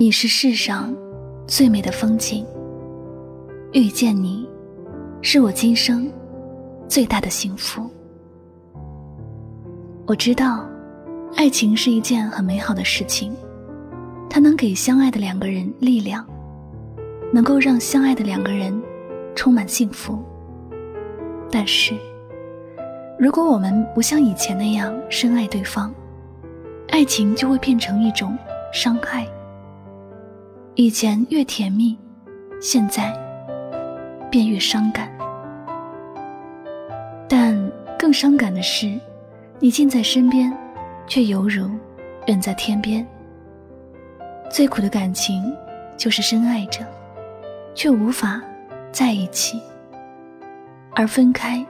你是世上最美的风景。遇见你，是我今生最大的幸福。我知道，爱情是一件很美好的事情，它能给相爱的两个人力量，能够让相爱的两个人充满幸福。但是，如果我们不像以前那样深爱对方，爱情就会变成一种伤害。以前越甜蜜，现在便越伤感。但更伤感的是，你近在身边，却犹如远在天边。最苦的感情，就是深爱着，却无法在一起。而分开，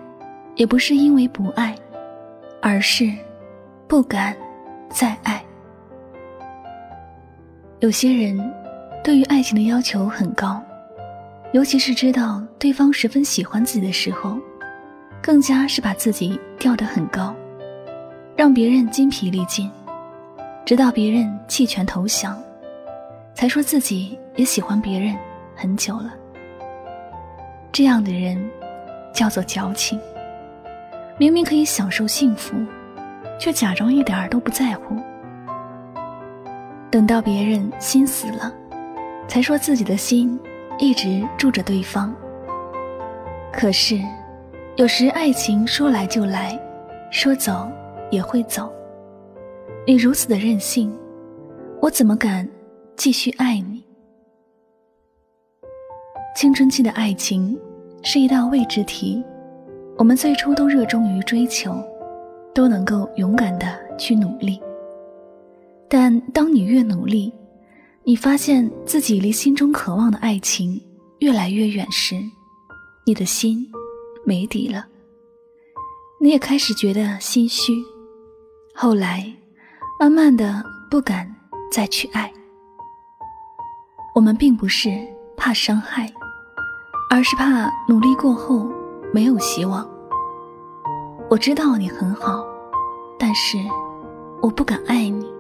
也不是因为不爱，而是不敢再爱。有些人。对于爱情的要求很高，尤其是知道对方十分喜欢自己的时候，更加是把自己吊得很高，让别人筋疲力尽，直到别人弃权投降，才说自己也喜欢别人很久了。这样的人叫做矫情，明明可以享受幸福，却假装一点儿都不在乎，等到别人心死了。才说自己的心一直住着对方。可是，有时爱情说来就来，说走也会走。你如此的任性，我怎么敢继续爱你？青春期的爱情是一道未知题，我们最初都热衷于追求，都能够勇敢的去努力。但当你越努力，你发现自己离心中渴望的爱情越来越远时，你的心没底了。你也开始觉得心虚，后来慢慢的不敢再去爱。我们并不是怕伤害，而是怕努力过后没有希望。我知道你很好，但是我不敢爱你，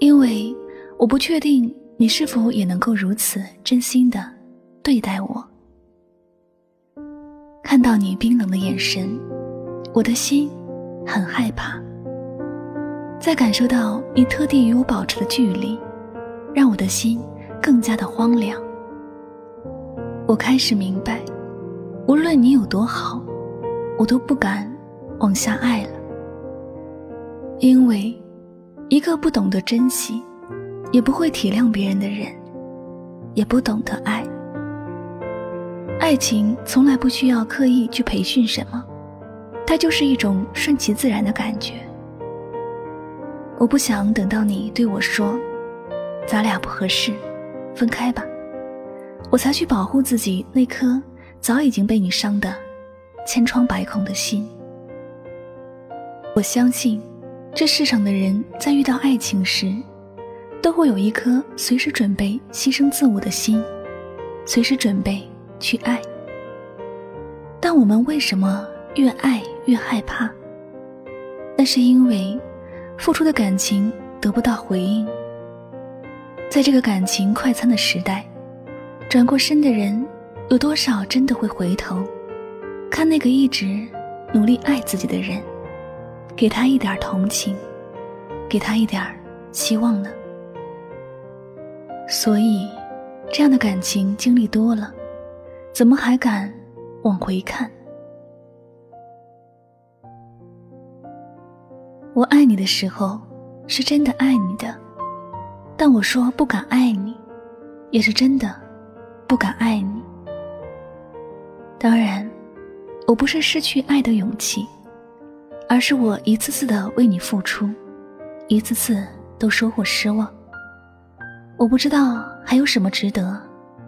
因为。我不确定你是否也能够如此真心的对待我。看到你冰冷的眼神，我的心很害怕。再感受到你特地与我保持的距离，让我的心更加的荒凉。我开始明白，无论你有多好，我都不敢往下爱了，因为一个不懂得珍惜。也不会体谅别人的人，也不懂得爱。爱情从来不需要刻意去培训什么，它就是一种顺其自然的感觉。我不想等到你对我说“咱俩不合适，分开吧”，我才去保护自己那颗早已经被你伤得千疮百孔的心。我相信，这世上的人在遇到爱情时。都会有一颗随时准备牺牲自我的心，随时准备去爱。但我们为什么越爱越害怕？那是因为付出的感情得不到回应。在这个感情快餐的时代，转过身的人有多少真的会回头，看那个一直努力爱自己的人，给他一点同情，给他一点希望呢？所以，这样的感情经历多了，怎么还敢往回看？我爱你的时候，是真的爱你的；但我说不敢爱你，也是真的不敢爱你。当然，我不是失去爱的勇气，而是我一次次的为你付出，一次次都收获失望。我不知道还有什么值得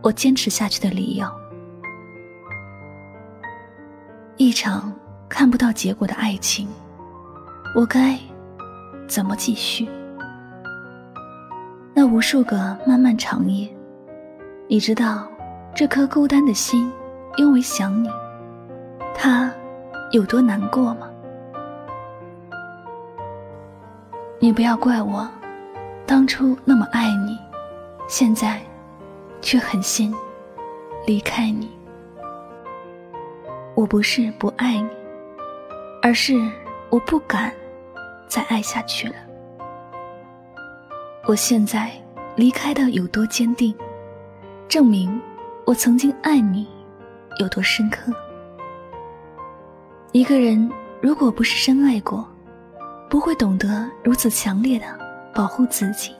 我坚持下去的理由。一场看不到结果的爱情，我该怎么继续？那无数个漫漫长夜，你知道这颗孤单的心因为想你，它有多难过吗？你不要怪我，当初那么爱你。现在却狠心离开你。我不是不爱你，而是我不敢再爱下去了。我现在离开的有多坚定，证明我曾经爱你有多深刻。一个人如果不是深爱过，不会懂得如此强烈的保护自己。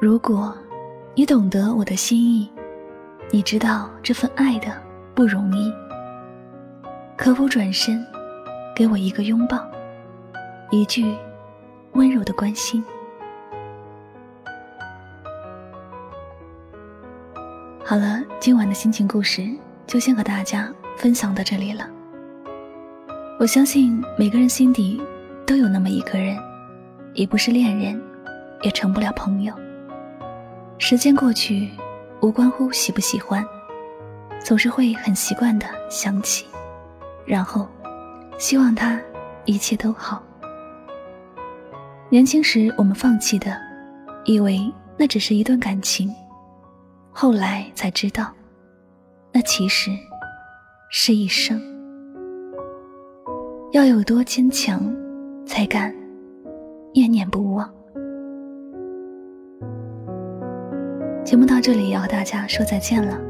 如果你懂得我的心意，你知道这份爱的。不容易，可否转身，给我一个拥抱，一句温柔的关心？好了，今晚的心情故事就先和大家分享到这里了。我相信每个人心底都有那么一个人，已不是恋人，也成不了朋友。时间过去，无关乎喜不喜欢。总是会很习惯的想起，然后希望他一切都好。年轻时我们放弃的，以为那只是一段感情，后来才知道，那其实是一生。要有多坚强，才敢念念不忘。节目到这里要和大家说再见了。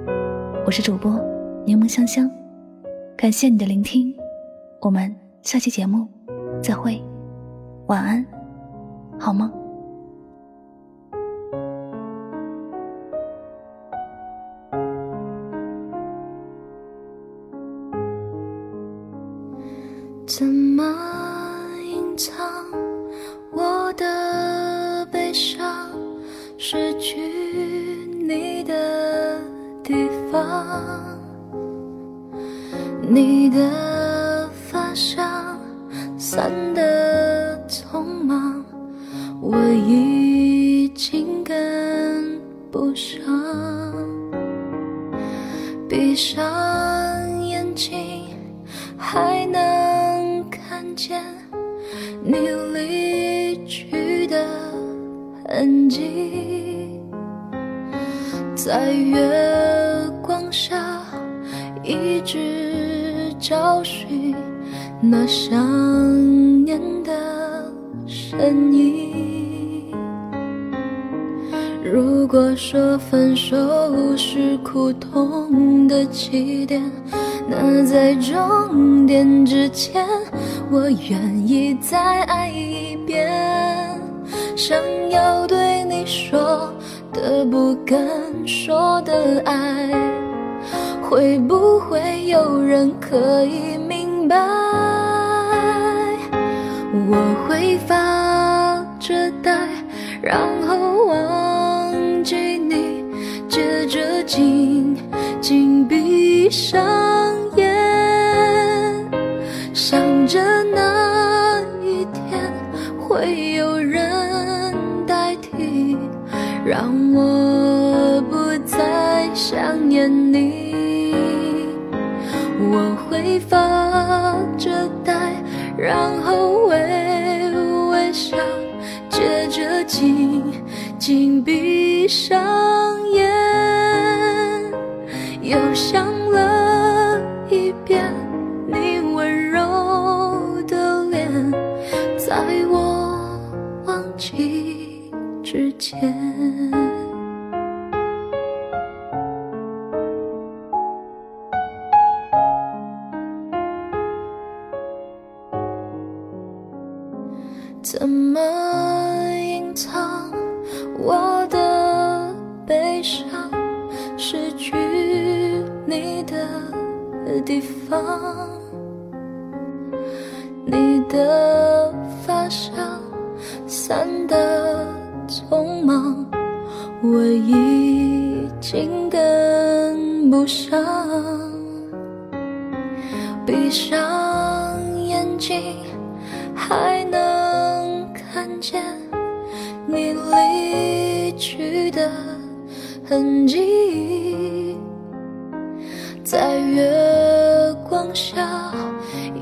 我是主播柠檬香香，感谢你的聆听，我们下期节目再会，晚安，好梦。失去你的。地方，你的发香散得匆忙，我已经跟不上。闭上眼睛，还能看见你离痕迹，在月光。下一直找寻那想念的身影。如果说分手是苦痛的起点，那在终点之前，我愿意再爱一遍。想要对你说的不敢说的爱。会不会有人可以明白？我会发着呆，然后想念你。我会发着呆，然后微微笑，接着紧紧闭上眼，又想了一遍你温柔的脸，在我忘记之前。的地方，你的发香散得匆忙，我已经跟不上。闭上眼睛，还能看。见你离去的痕迹，在月光下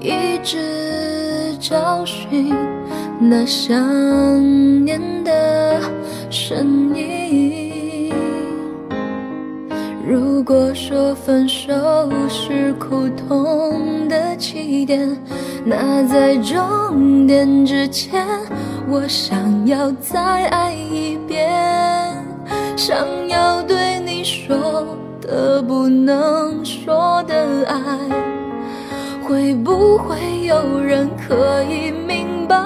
一直找寻那想念的。身影。如果说分手是苦痛的起点，那在终点之前，我想要再爱一遍，想要对你说的不能说的爱，会不会有人可以明白？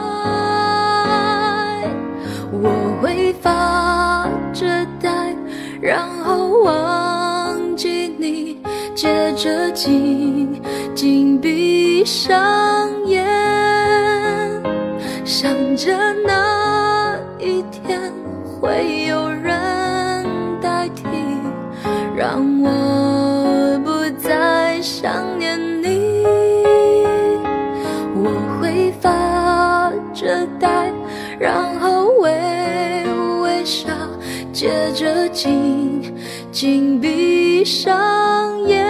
我会发着呆，然后忘记你，接着紧紧闭上眼，想着那然后微微笑，接着紧紧闭上眼，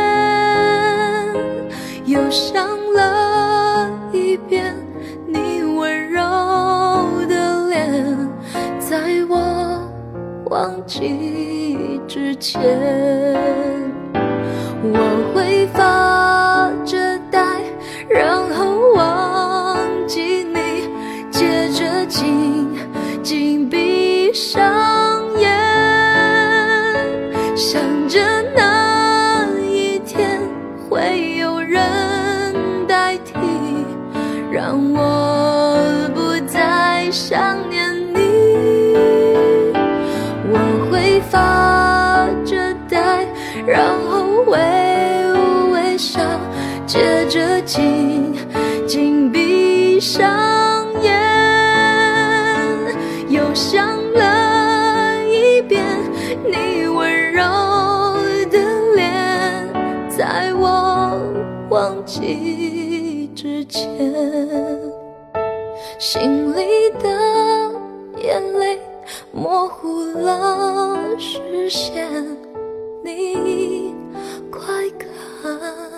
又想了一遍你温柔的脸，在我忘记之前，我会发之间。心里的眼泪模糊了视线，你快看